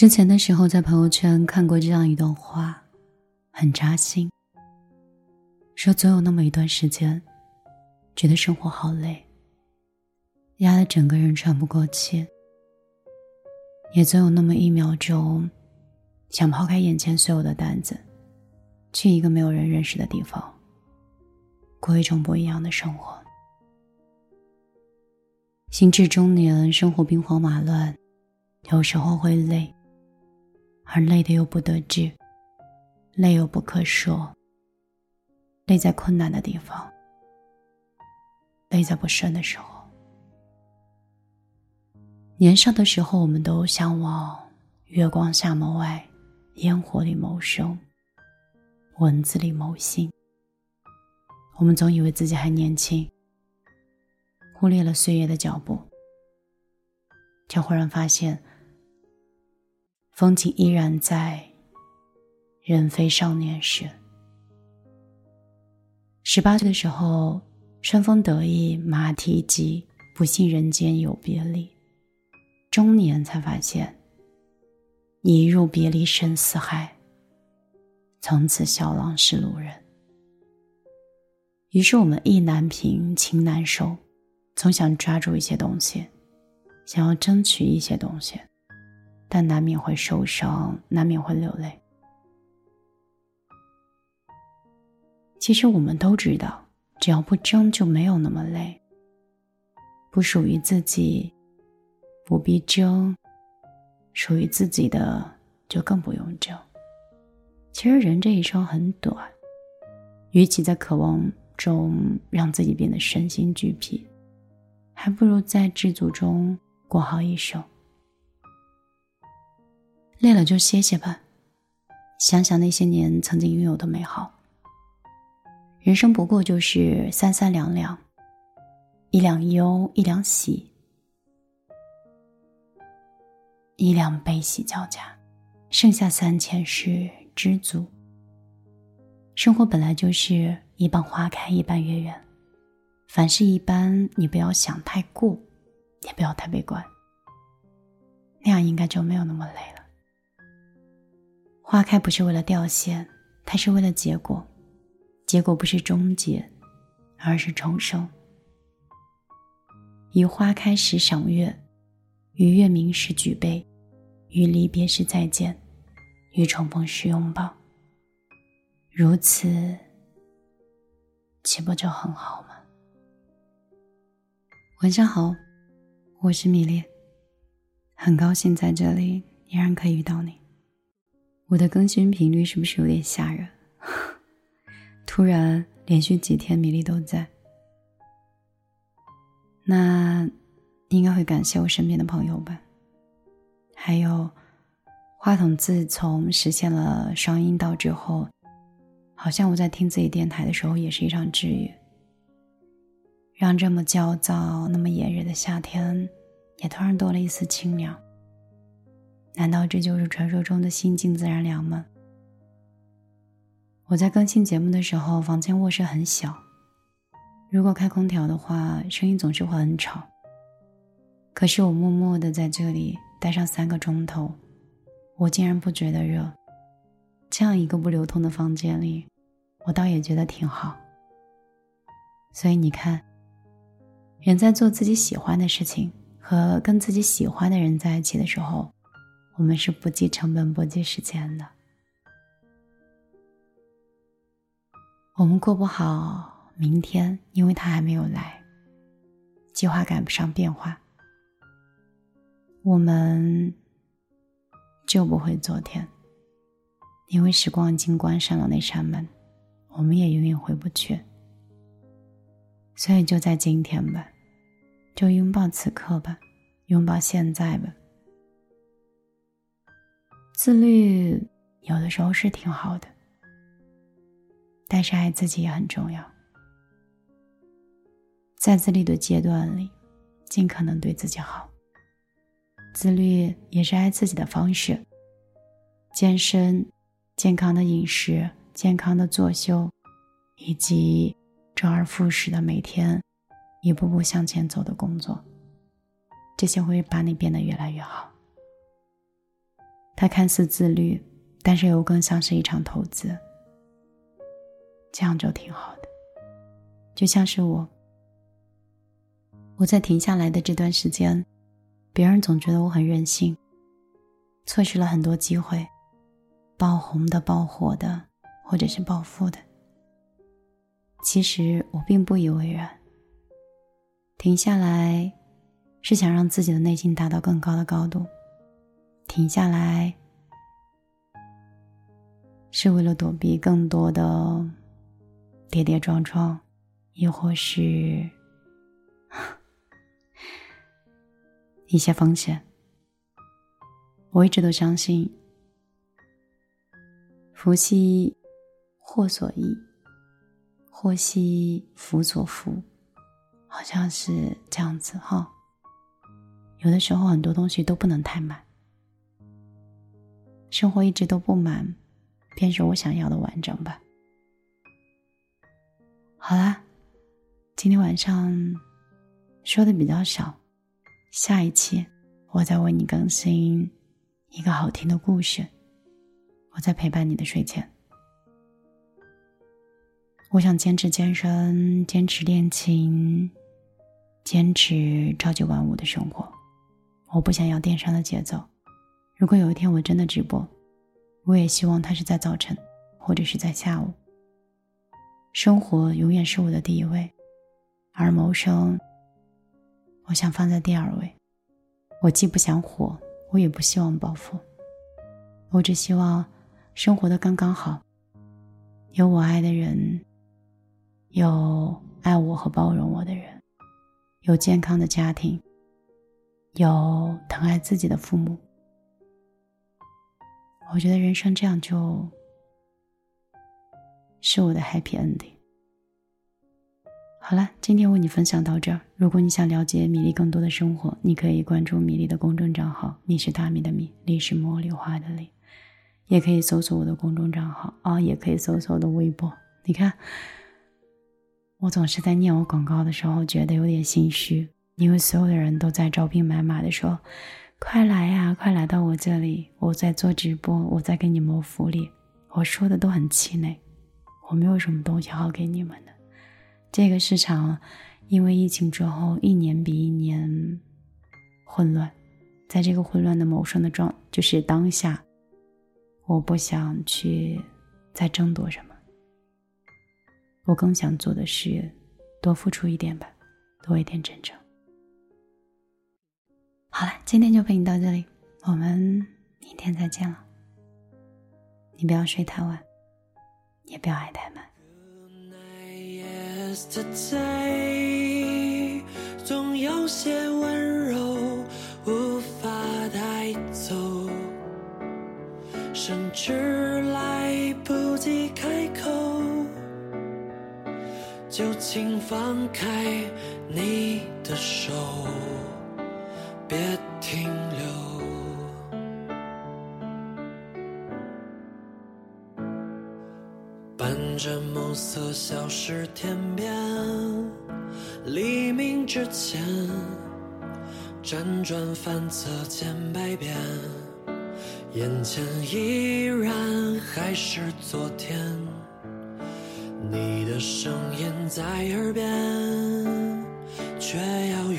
之前的时候，在朋友圈看过这样一段话，很扎心。说总有那么一段时间，觉得生活好累，压得整个人喘不过气；也总有那么一秒钟，想抛开眼前所有的担子，去一个没有人认识的地方，过一种不一样的生活。心智中年，生活兵荒马乱，有时候会累。而累的又不得志，累又不可说。累在困难的地方，累在不顺的时候。年少的时候，我们都向往月光下谋爱，烟火里谋生，文字里谋心。我们总以为自己还年轻，忽略了岁月的脚步，却忽然发现。风景依然在，人非少年时。十八岁的时候，春风得意马蹄疾，不信人间有别离。中年才发现，一入别离深似海，从此笑郎是路人。于是我们意难平，情难收，总想抓住一些东西，想要争取一些东西。但难免会受伤，难免会流泪。其实我们都知道，只要不争，就没有那么累。不属于自己，不必争；属于自己的，就更不用争。其实人这一生很短，与其在渴望中让自己变得身心俱疲，还不如在知足中过好一生。累了就歇歇吧，想想那些年曾经拥有的美好。人生不过就是三三两两，一两忧，一两喜，一两悲喜交加，剩下三千是知足。生活本来就是一半花开，一半月圆，凡事一般，你不要想太过，也不要太悲观，那样应该就没有那么累了。花开不是为了掉线，它是为了结果。结果不是终结，而是重生。于花开时赏月，于月明时举杯，于离别时再见，于重逢时拥抱。如此，岂不就很好吗？晚上好，我是米粒，很高兴在这里依然可以遇到你。我的更新频率是不是有点吓人？突然连续几天米粒都在，那应该会感谢我身边的朋友吧。还有，话筒自从实现了双音道之后，好像我在听自己电台的时候也是一场治愈，让这么焦躁、那么炎热的夏天也突然多了一丝清凉。难道这就是传说中的心静自然凉吗？我在更新节目的时候，房间卧室很小，如果开空调的话，声音总是会很吵。可是我默默的在这里待上三个钟头，我竟然不觉得热。这样一个不流通的房间里，我倒也觉得挺好。所以你看，人在做自己喜欢的事情和跟自己喜欢的人在一起的时候。我们是不计成本、不计时间的。我们过不好明天，因为他还没有来。计划赶不上变化，我们救不回昨天，因为时光已经关上了那扇门，我们也永远回不去。所以就在今天吧，就拥抱此刻吧，拥抱现在吧。自律有的时候是挺好的，但是爱自己也很重要。在自律的阶段里，尽可能对自己好。自律也是爱自己的方式。健身、健康的饮食、健康的作息，以及周而复始的每天一步步向前走的工作，这些会把你变得越来越好。它看似自律，但是又更像是一场投资。这样就挺好的，就像是我，我在停下来的这段时间，别人总觉得我很任性，错失了很多机会，爆红的、爆火的，或者是暴富的。其实我并不以为然。停下来，是想让自己的内心达到更高的高度。停下来，是为了躲避更多的跌跌撞撞，亦或是一些风险。我一直都相信，福兮祸所依，祸兮福所伏，好像是这样子哈。有的时候很多东西都不能太满。生活一直都不满，便是我想要的完整吧。好啦，今天晚上说的比较少，下一期我再为你更新一个好听的故事，我在陪伴你的睡前。我想坚持健身，坚持练琴，坚持朝九晚五的生活。我不想要电商的节奏。如果有一天我真的直播，我也希望它是在早晨，或者是在下午。生活永远是我的第一位，而谋生，我想放在第二位。我既不想火，我也不希望暴富。我只希望生活的刚刚好，有我爱的人，有爱我和包容我的人，有健康的家庭，有疼爱自己的父母。我觉得人生这样就是我的 happy ending。好了，今天为你分享到这儿。如果你想了解米粒更多的生活，你可以关注米粒的公众账号“米是大米的米，粒是茉莉花的粒”，也可以搜索我的公众账号啊，也可以搜索我的微博。你看，我总是在念我广告的时候觉得有点心虚，因为所有的人都在招兵买马的说。快来呀！快来到我这里，我在做直播，我在给你谋福利。我说的都很气馁，我没有什么东西好给你们的。这个市场因为疫情之后，一年比一年混乱，在这个混乱的谋生的状，就是当下，我不想去再争夺什么。我更想做的是多付出一点吧，多一点真诚。好了，今天就陪你到这里，我们明天再见了。你不要睡太晚，也不要爱太满。总有些温柔无法带走，甚至来不及开口，就请放开你的手。别停留，伴着暮色消失天边，黎明之前，辗转反侧千百遍，眼前依然还是昨天，你的声音在耳边，却要。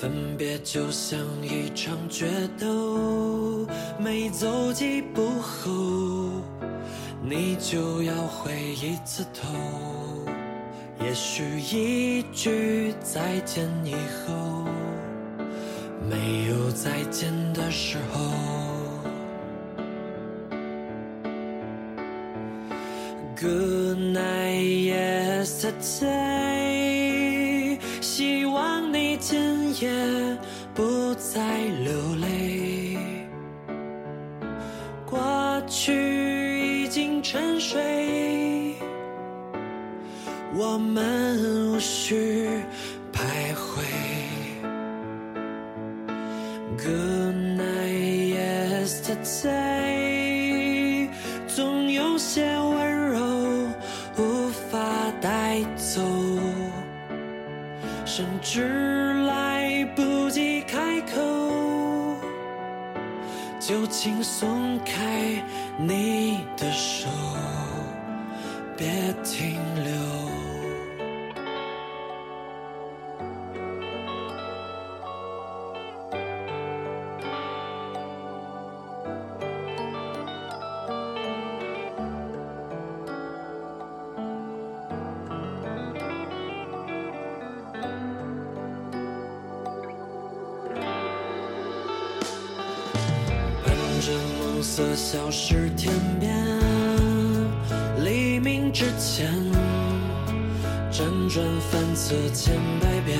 分别就像一场决斗，每走几步后，你就要回一次头。也许一句再见以后，没有再见的时候。Good night, yesterday. 流泪，过去已经沉睡，我们无需徘徊。Good night, yesterday，总有些温柔无法带走，甚至。来不及开口，就请松开你的手，别停留。暮色消失天边，黎明之前，辗转反侧千百遍，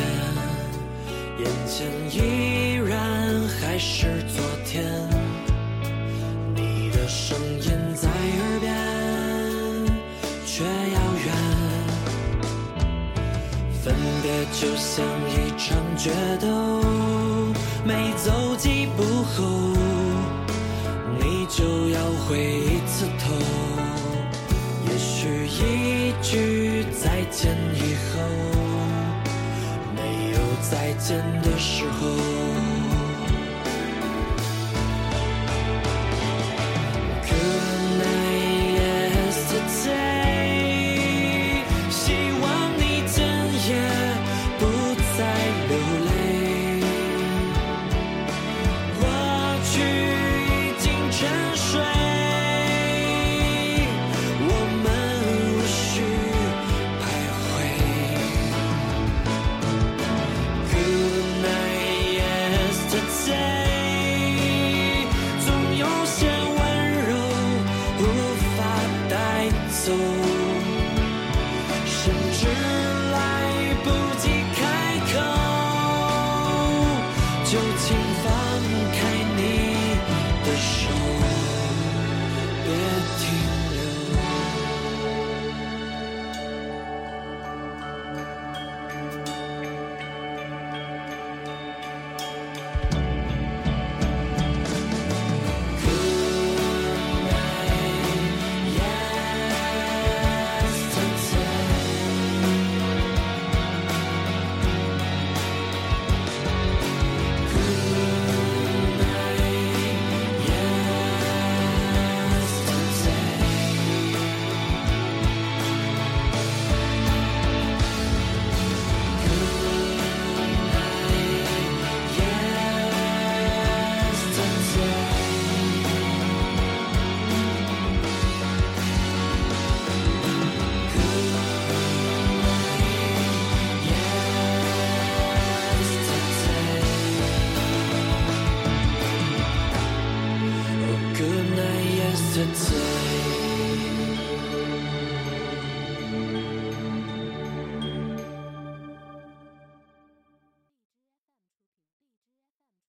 眼前依然还是昨天。你的声音在耳边，却遥远。分别就像一场决斗，每走几步后。就要回一次头，也许一句再见以后，没有再见的时候。